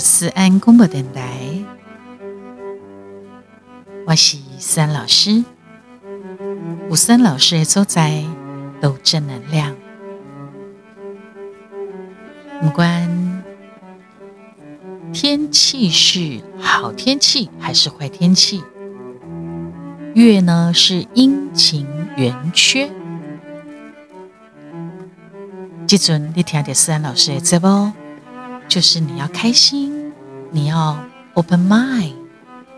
思安公播电台，我是思安老师。吴思安老师的所在都正能量，不管天气是好天气还是坏天气，月呢是阴晴圆缺。记住，你听的思安老师的节目。就是你要开心，你要 open mind，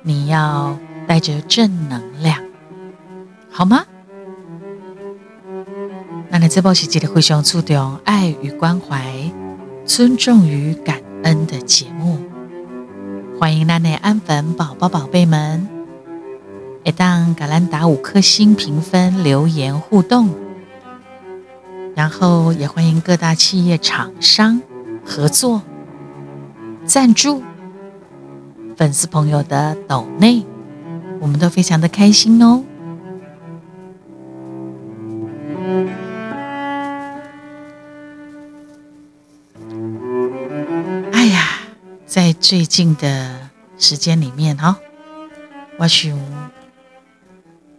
你要带着正能量，好吗？那你这部是记得非常注重爱与关怀、尊重与感恩的节目。欢迎那内安粉宝宝宝贝们，一当橄榄打五颗星评分、留言互动，然后也欢迎各大企业厂商合作。赞助粉丝朋友的抖内，我们都非常的开心哦。哎呀，在最近的时间里面哈，我想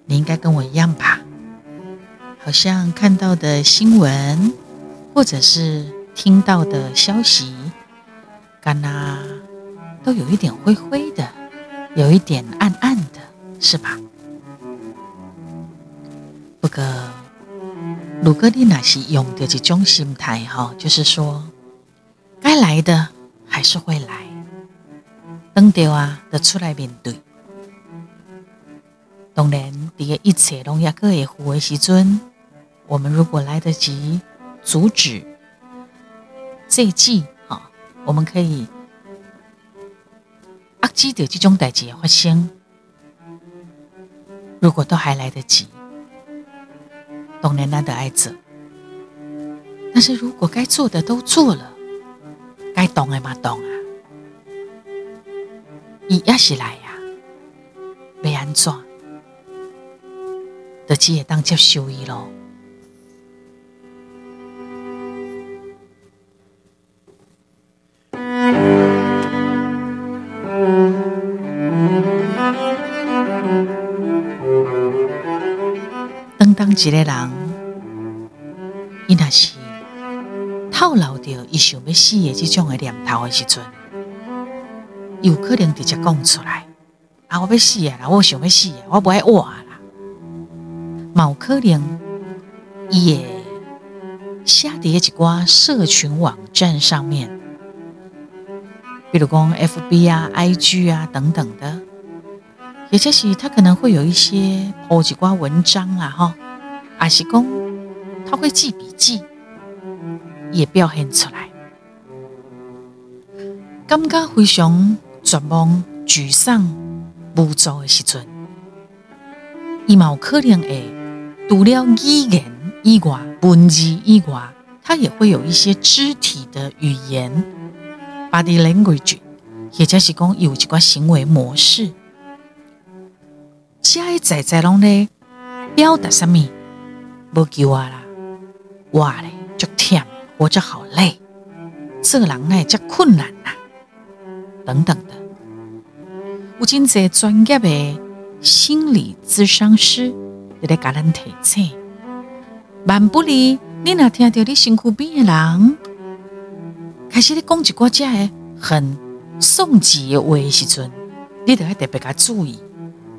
你应该跟我一样吧，好像看到的新闻或者是听到的消息。干呐，都有一点灰灰的，有一点暗暗的，是吧？不过，如果你那是用的这种心态哈，就是说，该来的还是会来，等到啊，就出来面对。当然，这一切拢也可以护为时阵，我们如果来得及阻止这一季。我们可以压制的这种代志发生，如果都还来得及，当然难得爱做。但是如果该做的都做了，该懂的嘛懂啊，伊也是来呀，要安怎？就只会当接受伊咯。一个人，伊那是套牢着伊想要死的这种的念头的时阵，有可能直接讲出来：啊，我要死啊！我想要死！我不爱活啦！有可能也写在一寡社群网站上面，比如讲 FB 啊、IG 啊等等的，也就是他可能会有一些破几寡文章啦，哈。阿是公，他会记笔记，也表现出来，感觉非常绝望、沮丧、无助的时阵，伊有可能会除了语言以外、文字以外，他也会有一些肢体的语言 （body language），或者是讲有一个行为模式，在在在拢咧表达什么？不给我啦，我嘞就忝，我就好累，做人呢就困难呐，等等的。有真侪专业的心理咨商师在咧甲咱提醒，万不离你若听到你身躯边的人开始咧讲一寡只的很送急的话时阵，你得要特别甲注意，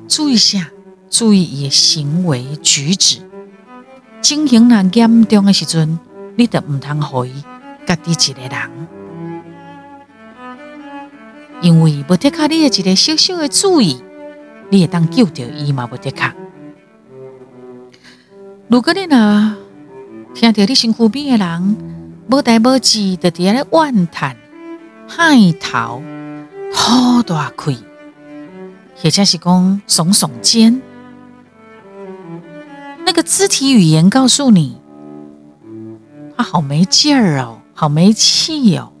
注意下，注意伊的行为举止。情形若严重的时阵，你就毋通互伊家己一个人，因为无得靠你的一个小小的注意，你会当救着伊嘛？无得靠。如果你若听到你身躯边的人无代无志，就伫遐咧怨叹、害头、好大亏，或者是讲耸耸肩。那个肢体语言告诉你，他好没劲儿哦，好没气哦，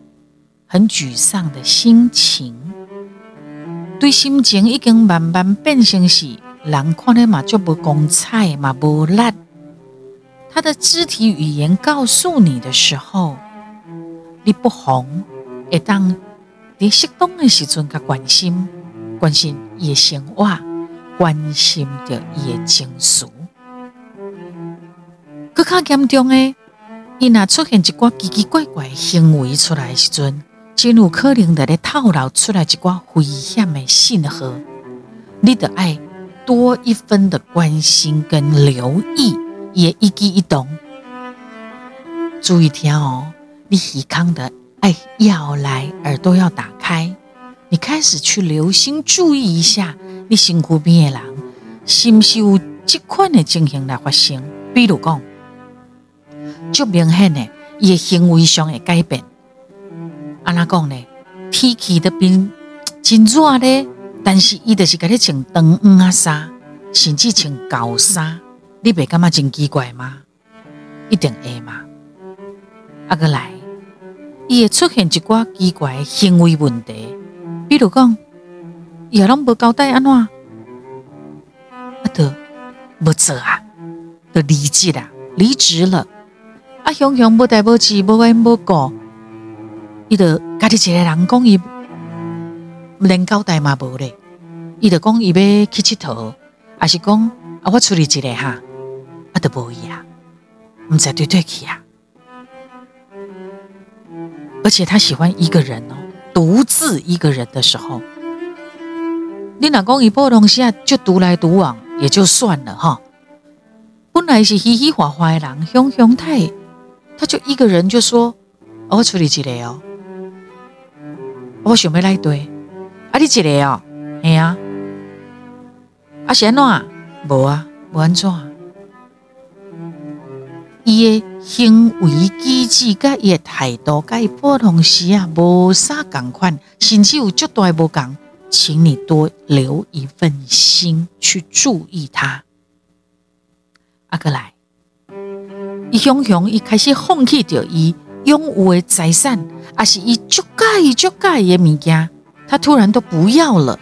很沮丧的心情，对心情已经慢慢变成是人看的嘛就不光彩嘛不烂。他的肢体语言告诉你的时候，你不红，会当你适当的时阵，甲关心关心伊的生活，关心着伊的情绪。更较严重的，伊若出现一寡奇奇怪怪行为出来的时阵，真有可能在咧透露出来一寡危险的信号。你得爱多一分的关心跟留意，也一举一动，注意听哦。你耳康的爱要来，耳朵要打开，你开始去留心注意一下，你身躯边的人是不是有这款的情形来发生？比如讲，足明显的伊的行为上的改变。安那讲呢？天气的变真热咧，但是伊就是甲你穿长黄啊衫，甚至穿厚衫，你袂感觉真奇怪吗？一定会嘛。啊个来，伊会出现一寡奇怪行为问题，比如讲，伊也拢无交代安怎，啊，得无做啊，得离职啦，离职了，啊，雄雄无代无志，无缘无故，伊得家己一个人讲伊连交代嘛无咧，伊得讲伊要去佚佗，还是讲啊我处理一下哈，啊得无伊啊，毋知对对去啊。而且他喜欢一个人哦，独自一个人的时候，你老公一破东西啊，就独来独往也就算了哈。本来是嘻嘻哈哈的人，凶凶太，他就一个人就说：“我处理一个哦，我想要来对，啊你一个哦，哎呀，啊是安怎？无啊，无安怎？伊的。”行为举止甲伊的态度，甲伊普通时啊无啥共款，甚至有足大无共，请你多留一份心去注意他。阿哥来，伊雄雄一开始放弃掉伊拥有的财产，还是伊足介足介的物件，他突然都不要了。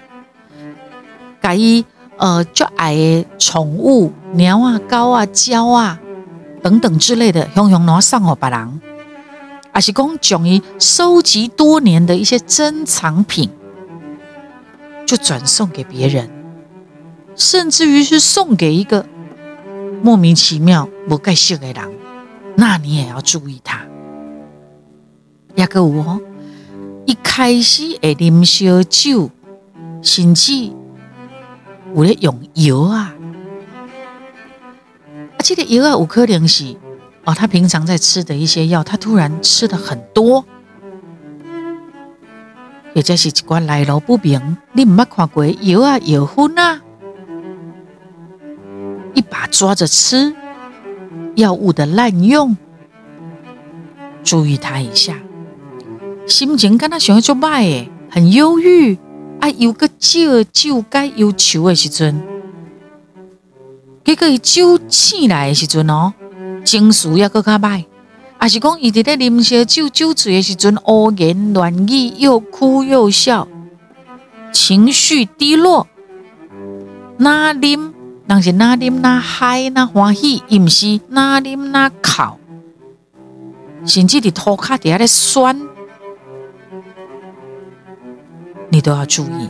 甲伊呃足爱的宠物鸟啊、狗啊、鸟啊。等等之类的，用用拿送给别人，还是讲将伊收集多年的一些珍藏品，就转送给别人，甚至于是送给一个莫名其妙不该识的人，那你也要注意他。一个我一开始会啉烧酒，甚至有咧用油啊。这个药啊，有可能是哦，他平常在吃的一些药，他突然吃的很多，也就是一关来路不明，你唔捌看过药啊药粉啊，一把抓着吃，药物的滥用，注意他一下，心情跟他想要做歹诶，很忧郁啊，有个酒酒该忧愁的时阵。结果伊酒醒来的时阵哦，情绪也搁较歹，也是讲伊伫咧啉烧酒酒醉的时阵，胡言乱语，又哭又笑，情绪低落。哪啉，人是哪啉哪嗨哪欢喜，伊毋是哪啉哪哭，甚至伫涂骹底下咧酸，你都要注意。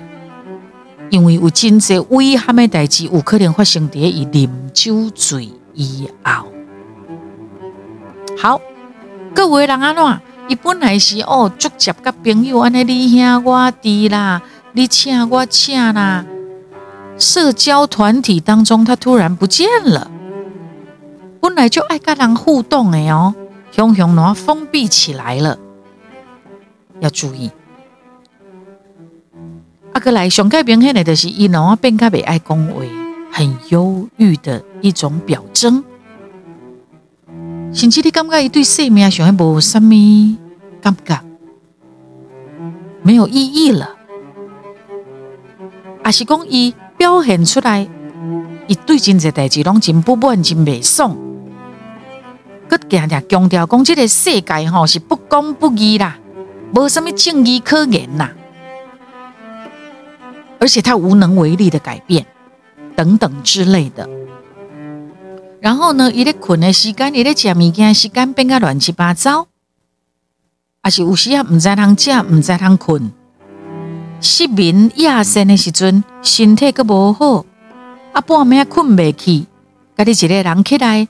因为有真侪危险的代志，有可能发生伫伊啉酒醉以后。好，各位人安怎？伊本来是哦，足接甲朋友安尼你兄我弟啦，你请我请啦，社交团体当中，他突然不见了。本来就爱跟人互动的哦，熊熊喏封闭起来了，要注意。阿哥来上盖明显的，就是伊喏变较袂爱讲话，很忧郁的一种表征。甚至你感觉伊对生命上无什么感觉，没有意义了。阿是讲伊表现出来，伊对真侪代志拢真不满，真袂爽。佮定定强调讲，即个世界吼是不公不义啦，无甚物正义可言啦。而且他无能为力的改变，等等之类的。然后呢，伊咧困的时间，伊咧食物件时间变个乱七八糟，啊是有时啊，唔知通食，唔知通困，失眠夜深的时阵，身体阁无好，啊，半暝困未去，家己一个人起来，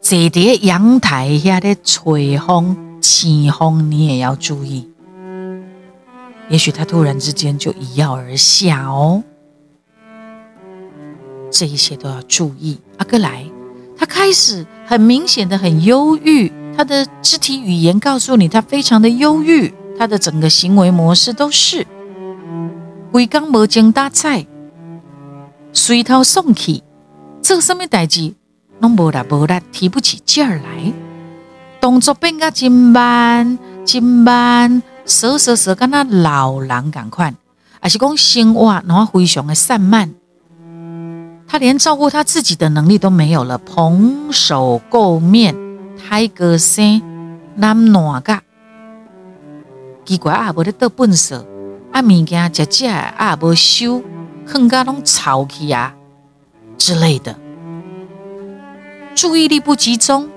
坐伫阳台遐咧吹风、起风，你也要注意。也许他突然之间就一跃而下哦，这一切都要注意。阿哥来，他开始很明显的很忧郁，他的肢体语言告诉你他非常的忧郁，他的整个行为模式都是规刚无精打采，随头送气，做什么代志拢无力无力，提不起劲儿来，动作变个真慢真慢。说说说，跟那老人赶快，还是讲生活然后非常的散漫，他连照顾他自己的能力都没有了，蓬首垢面，太个生，难暖噶，奇怪啊，无咧得本事，啊物件食食啊无收，更加拢吵起啊之类的，注意力不集中，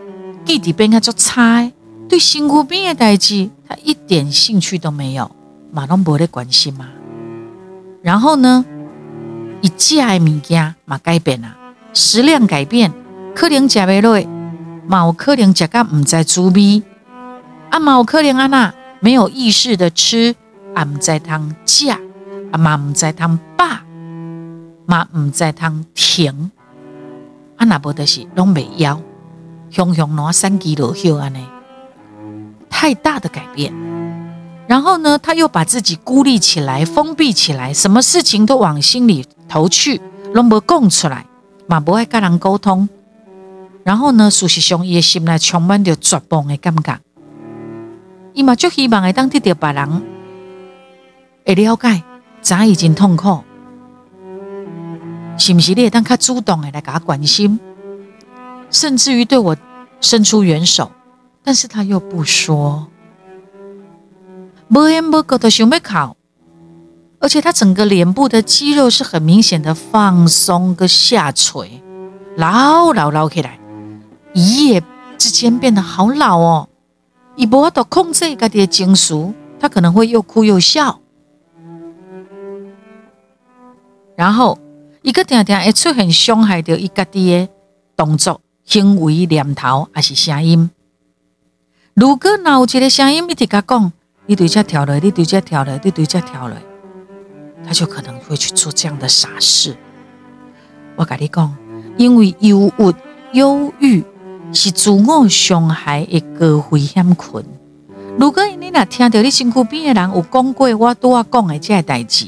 记忆变个足差。对辛苦病的代志，他一点兴趣都没有，马龙博的关心嘛。然后呢，一的物件嘛改变了，食量改变，可能食袂落，嘛有可能食个唔知滋味，啊嘛有可能安那没有意识的吃，啊唔知通食，啊嘛唔知通饱，嘛唔知通停，啊那无就是拢袂枵，雄雄攞三几落休安尼。太大的改变，然后呢，他又把自己孤立起来、封闭起来，什么事情都往心里头去，拢无讲出来，嘛不爱跟人沟通。然后呢，事实上，伊的心内充满着绝望的感觉。伊嘛就希望会当得到别人会了解，怎已经痛苦，是不是你会当较主动的来给他关心，甚至于对我伸出援手。但是他又不说，不言不语的想要靠，而且他整个脸部的肌肉是很明显的放松跟下垂，老老老起来，一夜之间变得好老哦。伊无法度控制家己的情绪，他可能会又哭又笑，然后一个定定会出现伤害到伊家己的动作、行为、念头还是声音。如果哪有一个声音一直甲讲，你对这跳了，你对这跳了，你对这跳了，他就可能会去做这样的傻事。我跟你讲，因为忧郁、忧郁是自我伤害的高危险群。如果你若听到你身躯边的人有讲过我拄啊讲的这个代志，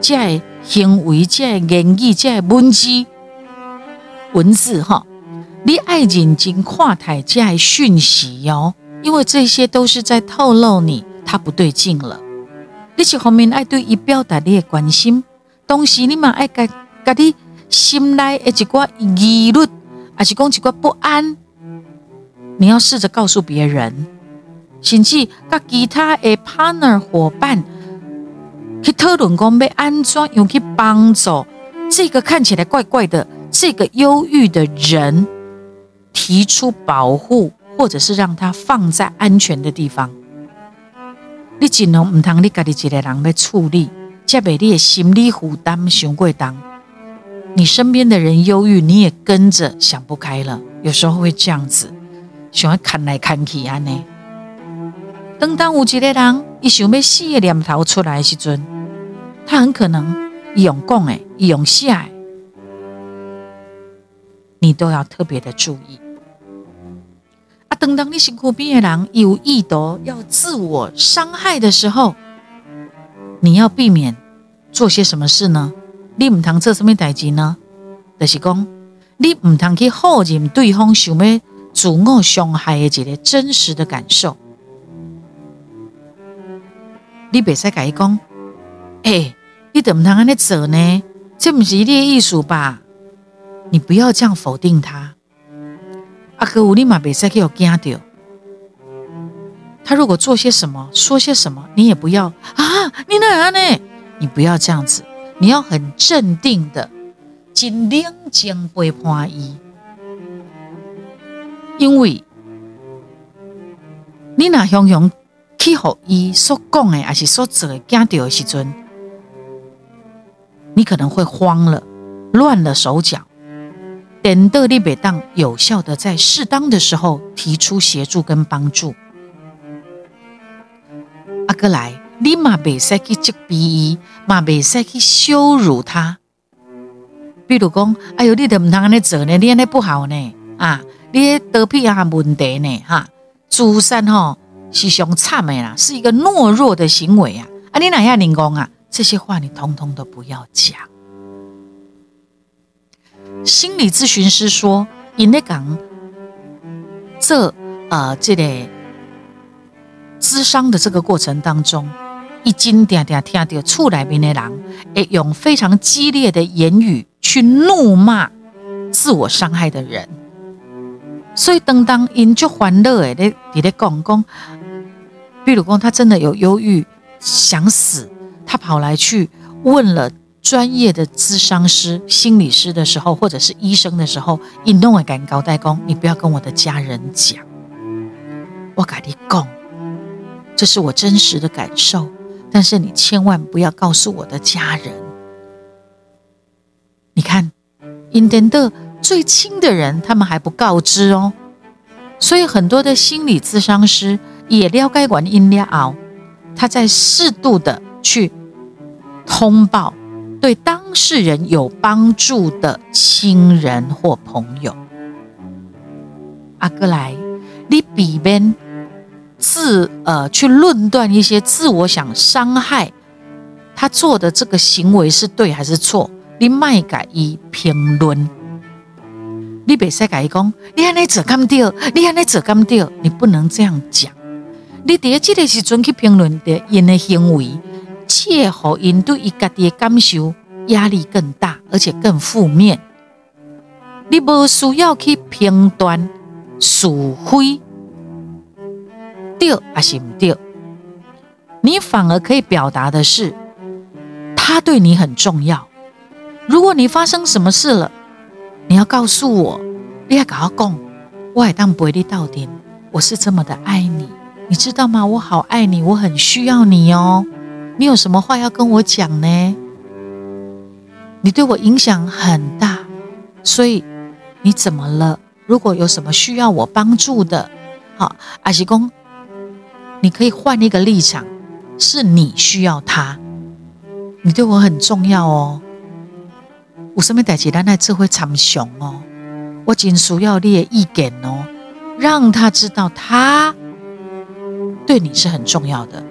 这行为、这言语、这个文字、文字哈，你爱认真看待这个讯息哦。因为这些都是在透露你他不对劲了。你一方面爱对伊表达你的关心，同时你嘛爱甲甲你心内的一寡疑虑，还是讲一寡不安，你要试着告诉别人，甚至甲其他的 partner 伙伴去讨论，讲要安怎用去帮助这个看起来怪怪的、这个忧郁的人提出保护。或者是让他放在安全的地方。你尽量唔通你家己一个人来处理，加俾你的心理负担上过重。你身边的人忧郁，你也跟着想不开了。有时候会这样子，想要看来看去安尼。等当有一个人一想要死的念头出来的时阵，他很可能用讲的，用写的，你都要特别的注意。啊等当你辛苦边的人有意图要自我伤害的时候，你要避免做些什么事呢？你唔通做什么代志呢？就是讲，你唔通去否认对方想要自我伤害的一个真实的感受。你别使甲伊讲，哎，你怎么通安尼做呢？这不是你的艺术吧？你不要这样否定他。阿哥，我立马别再给我惊掉。他如果做些什么，说些什么，你也不要啊！你哪样呢？你不要这样子，你要很镇定的，尽量将背叛伊。因为你那雄雄去和伊所讲的，还是所做的惊掉的时阵，你可能会慌了，乱了手脚。等到你每当有效的在适当的时候提出协助跟帮助。阿哥来，你嘛袂使去责备伊，嘛袂使去羞辱他。比如讲，哎呦，你都唔通安尼做呢，你安尼不好呢，啊，你得屁啊问题呢，哈，自杀吼是上惨的啦，是一个懦弱的行为啊，啊，你哪样灵工啊？这些话你通通都不要讲。心理咨询师说，因咧讲这呃这个咨商的这个过程当中，一经常常听到厝内面的人会用非常激烈的言语去怒骂自我伤害的人，所以当当因就欢乐诶咧伫咧讲讲，比如讲他真的有忧郁想死，他跑来去问了。专业的咨商师、心理师的时候，或者是医生的时候，你弄会敢交代工，你不要跟我的家人讲，我跟你讲，这是我真实的感受，但是你千万不要告诉我的家人。你看，因等的最亲的人，他们还不告知哦，所以很多的心理咨商师也了解完因了后，他在适度的去通报。对当事人有帮助的亲人或朋友，阿哥来，你比边自呃去论断一些自我想伤害他做的这个行为是对还是错？你卖改一评论，你别使改讲，你安尼做咁对，你安尼做咁对，你不能这样讲。你第一这个时阵去评论的因的行为。切合因对伊家己的感受压力更大，而且更负面。你无需要去评断是非对还是唔对，你反而可以表达的是，他对你很重要。如果你发生什么事了，你要告诉我，你要跟我讲，我还当陪你到底。我是这么的爱你，你知道吗？我好爱你，我很需要你哦。你有什么话要跟我讲呢？你对我影响很大，所以你怎么了？如果有什么需要我帮助的，好，阿西公，你可以换一个立场，是你需要他，你对我很重要哦。我身边代志，咱来这会参详哦。我仅需要你的意见哦，让他知道他对你是很重要的。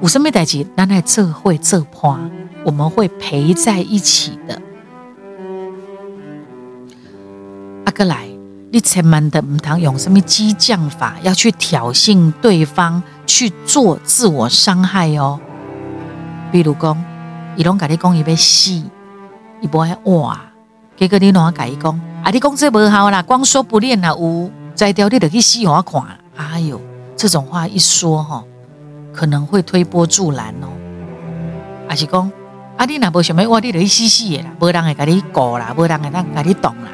有什么代志，咱来这会这伴，我们会陪在一起的。阿哥来，你千万的唔通用什么激将法，要去挑衅对方，去做自我伤害哦。比如讲，伊拢甲你讲伊要死，伊不会哇，结果你哪甲伊讲，啊，你讲这无好啦，光说不练啦，有摘掉你得去死我看。哎呦，这种话一说哈。可能会推波助澜哦，还是讲啊，你若无想要我，你得去死死的啦，无人会甲你顾啦，无人会当甲你动啦。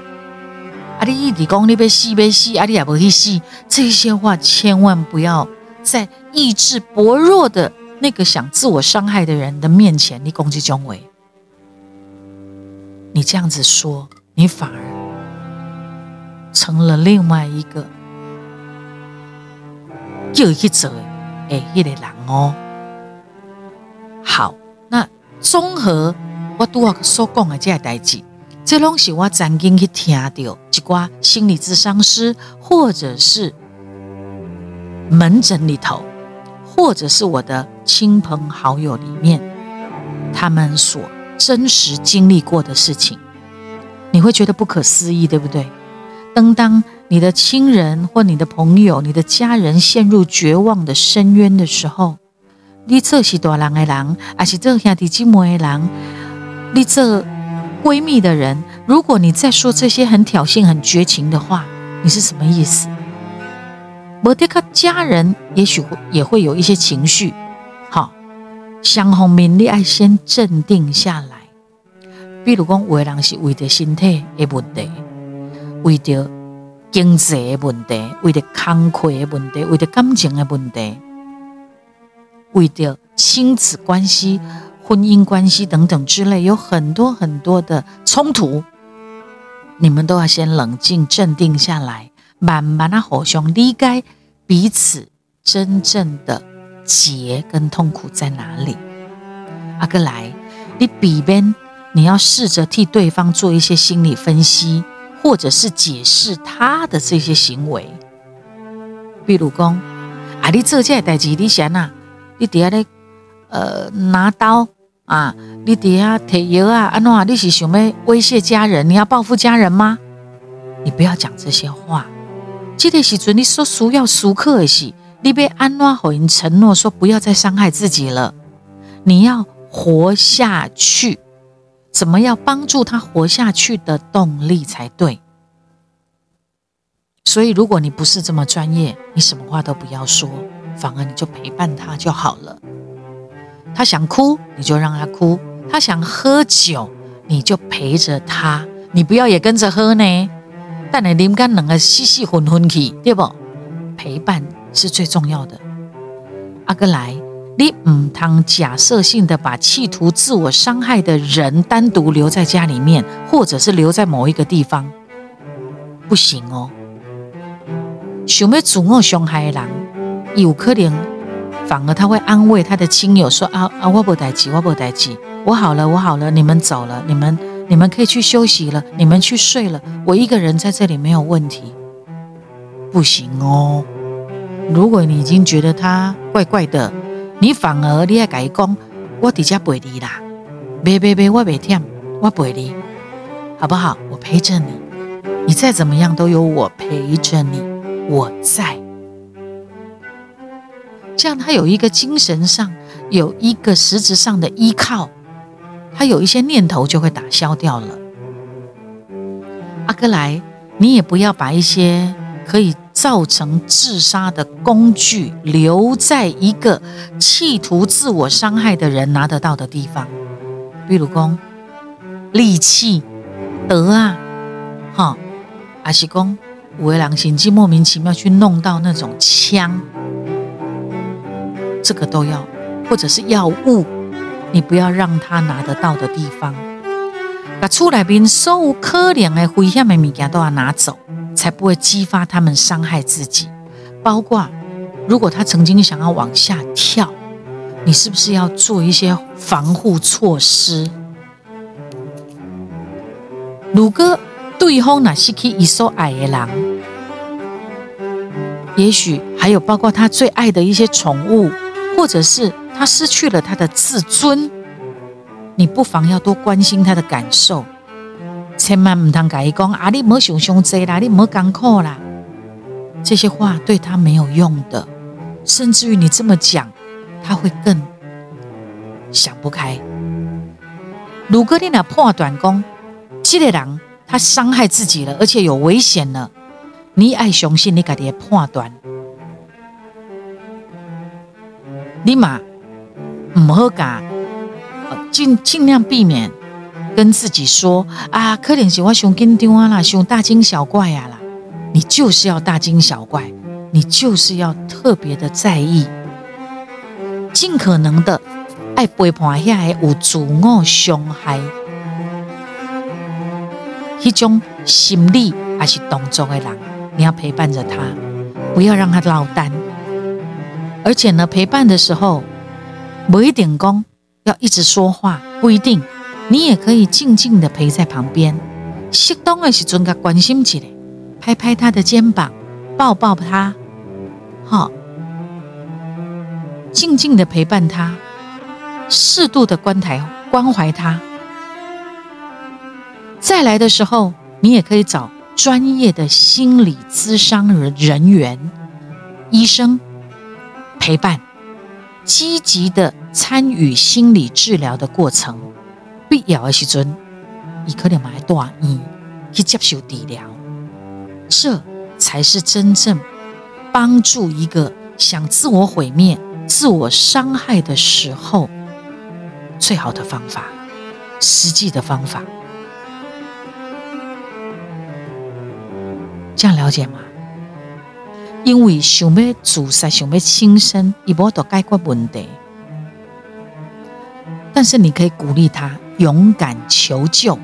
啊，你一直讲你要死要死，啊，你也无去死，这些话千万不要在意志薄弱的那个想自我伤害的人的面前，你攻击中伟。你这样子说，你反而成了另外一个又一者。诶，一个人哦，好，那综合我拄我所讲的这些代志，这拢是我曾经去听到一寡心理咨商师，或者是门诊里头，或者是我的亲朋好友里面，他们所真实经历过的事情，你会觉得不可思议，对不对？当当。你的亲人或你的朋友、你的家人陷入绝望的深渊的时候，你这是大人的人，还是这兄弟姐妹的人？你这闺蜜的人，如果你在说这些很挑衅、很绝情的话，你是什么意思？摩迪克家人也许会也会有一些情绪。好，相逢面你爱先镇定下来。比如讲，有的人是为着身体的问题，为着。经济的问题，为着工课的问题，为着感情的问题，为着亲子关系婚姻关系等等之类，有很多很多的冲突，你们都要先冷静镇定下来，慢慢的互相理解彼此真正的结跟痛苦在哪里。阿哥来，你比边，你要试着替对方做一些心理分析，或者是解释他的这些行为，比如讲，啊，你做这个代志，你想啊，你底下咧，呃，拿刀。啊，你底下摕药啊？安怎啊，你是想要威胁家人？你要报复家人吗？你不要讲这些话。这个时阵你说需要熟客的是，你被安诺好人承诺说不要再伤害自己了。你要活下去，怎么要帮助他活下去的动力才对。所以，如果你不是这么专业，你什么话都不要说，反而你就陪伴他就好了。他想哭，你就让他哭；他想喝酒，你就陪着他。你不要也跟着喝呢。但你啉干两个细细混混去，对不？陪伴是最重要的。阿哥来，你唔通假设性的把企图自我伤害的人单独留在家里面，或者是留在某一个地方，不行哦。想要自我伤害的人，有可能。反而他会安慰他的亲友说：“啊啊，我不待急，我不待急，我好了，我好了，你们走了，你们你们可以去休息了，你们去睡了，我一个人在这里没有问题。不行哦，如果你已经觉得他怪怪的，你反而你要改讲，我底下陪你啦，别别别，我别听，我陪你，好不好？我陪着你，你再怎么样都有我陪着你，我在。”这样，他有一个精神上有一个实质上的依靠，他有一些念头就会打消掉了。阿哥来，你也不要把一些可以造成自杀的工具留在一个企图自我伤害的人拿得到的地方，比如讲利器、德啊，哈，阿是讲五位郎心机莫名其妙去弄到那种枪。这个都要，或者是药物，你不要让他拿得到的地方。把出来边所有可怜的危险的物件都要拿走，才不会激发他们伤害自己。包括如果他曾经想要往下跳，你是不是要做一些防护措施？如果对方那是去一所爱的人，也许还有包括他最爱的一些宠物。或者是他失去了他的自尊，你不妨要多关心他的感受，千万唔通改讲啊！你莫想想这啦，你莫艰苦啦，这些话对他没有用的，甚至于你这么讲，他会更想不开。如果你那破短工，这个人他伤害自己了，而且有危险了，你爱相信你家己破断。你嘛唔好讲，尽尽量避免跟自己说啊，可能是我想紧张啊啦，想大惊小怪呀啦。你就是要大惊小怪，你就是要特别的在意，尽可能的爱陪伴下来有自我伤害，一种心理还是动作的人，你要陪伴着他，不要让他落单。而且呢，陪伴的时候不一定功要一直说话，不一定，你也可以静静的陪在旁边，适当的时阵个关心起来，拍拍他的肩膀，抱抱他，好，静静的陪伴他，适度的关台关怀他。再来的时候，你也可以找专业的心理咨商人人员，医生。陪伴，积极的参与心理治疗的过程，必要的时阵，你可能买大医去接受治疗，这才是真正帮助一个想自我毁灭、自我伤害的时候最好的方法，实际的方法。这样了解吗？因为想要自杀、想要轻生，伊无得解决问题。但是你可以鼓励他勇敢求救。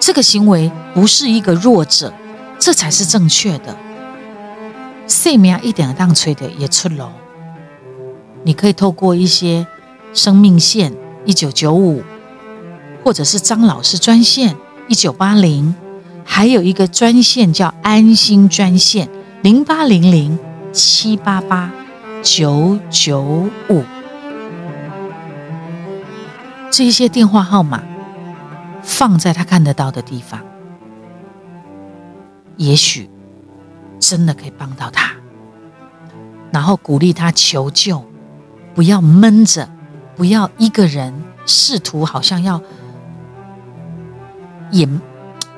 这个行为不是一个弱者，这才是正确的。生命一点当吹的也出楼。你可以透过一些生命线一九九五，或者是张老师专线一九八零，还有一个专线叫安心专线零八零零七八八九九五，这些电话号码放在他看得到的地方，也许真的可以帮到他，然后鼓励他求救。不要闷着，不要一个人试图好像要掩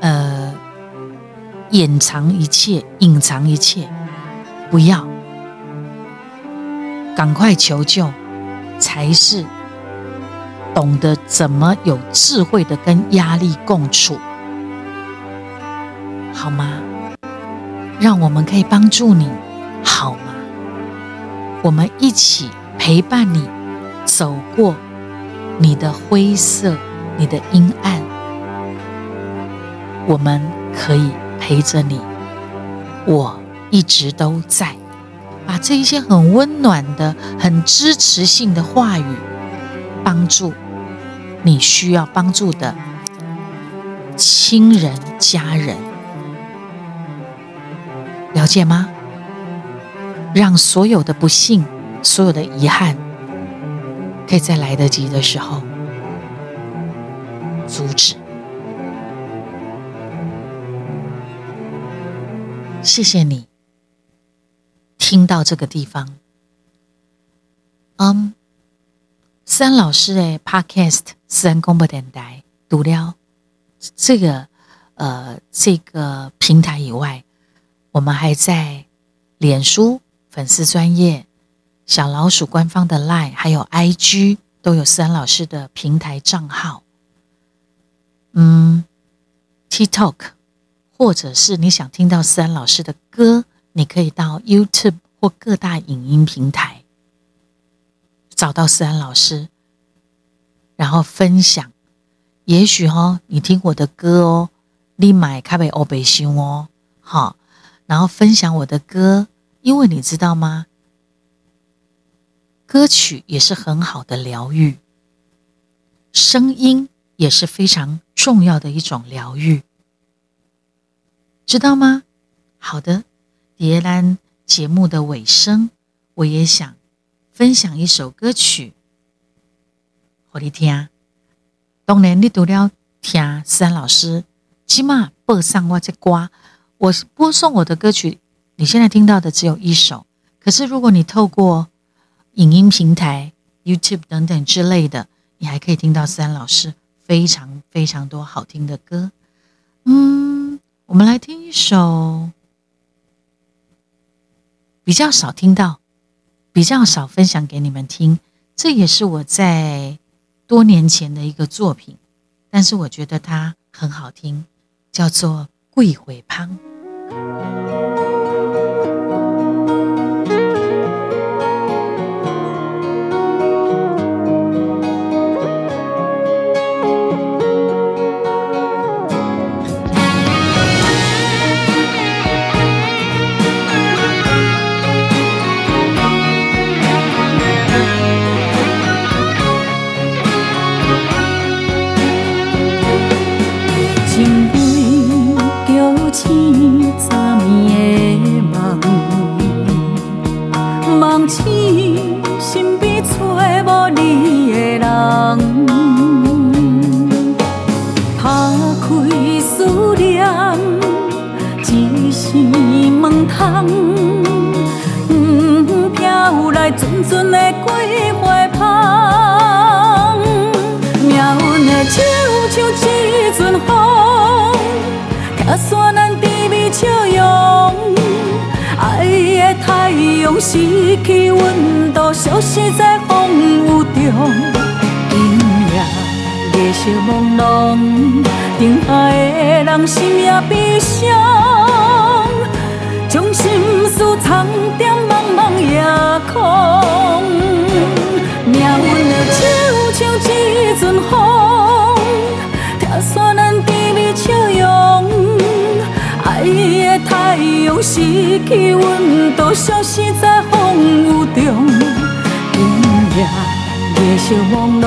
呃掩藏一切、隐藏一切，不要，赶快求救，才是懂得怎么有智慧的跟压力共处，好吗？让我们可以帮助你，好吗？我们一起。陪伴你走过你的灰色、你的阴暗，我们可以陪着你。我一直都在，把这一些很温暖的、很支持性的话语，帮助你需要帮助的亲人、家人，了解吗？让所有的不幸。所有的遗憾，可以在来得及的时候阻止。谢谢你听到这个地方。嗯，三老师的 Podcast 私人公布电台读了这个呃这个平台以外，我们还在脸书粉丝专业。小老鼠官方的 Line 还有 IG 都有思安老师的平台账号，嗯，TikTok，或者是你想听到思安老师的歌，你可以到 YouTube 或各大影音平台找到思安老师，然后分享。也许哦，你听我的歌哦，你买咖啡欧贝星哦，好，然后分享我的歌，因为你知道吗？歌曲也是很好的疗愈，声音也是非常重要的一种疗愈，知道吗？好的，蝶兰节目的尾声，我也想分享一首歌曲，给你听。当然，你读了听三老师起码播上我这歌，我播送我的歌曲，你现在听到的只有一首。可是，如果你透过影音平台、YouTube 等等之类的，你还可以听到三老师非常非常多好听的歌。嗯，我们来听一首比较少听到、比较少分享给你们听，这也是我在多年前的一个作品，但是我觉得它很好听，叫做《桂回芳》。失去温度，消失在风雨中。今夜月色朦胧，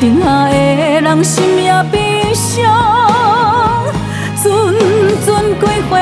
灯下的人心也悲伤，阵阵桂花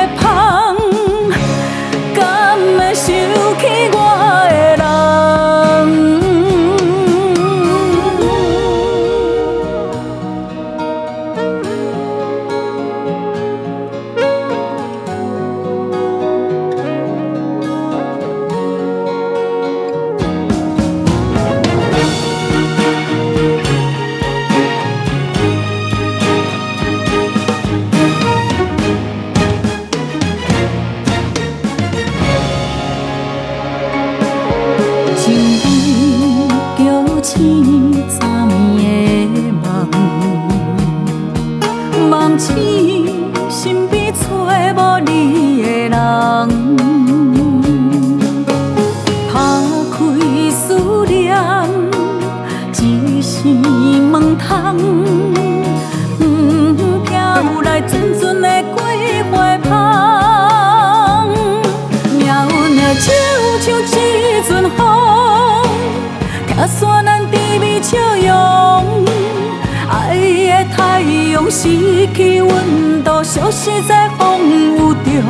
失去温度，消失在风雨中。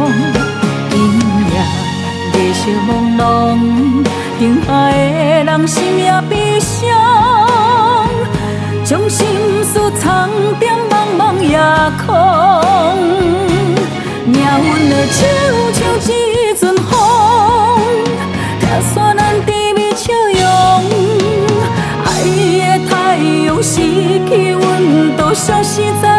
今夜夜色朦胧，灯下的人心也悲伤，将心事藏在茫茫夜空。命运的手像一阵风，拆散咱甜蜜笑容。爱的太阳失去温度，消失在。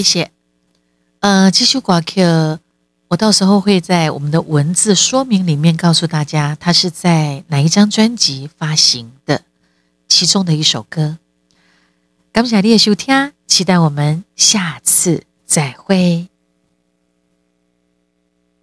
谢谢。呃，继续挂 Q，我到时候会在我们的文字说明里面告诉大家，它是在哪一张专辑发行的，其中的一首歌。感谢你的收听，期待我们下次再会。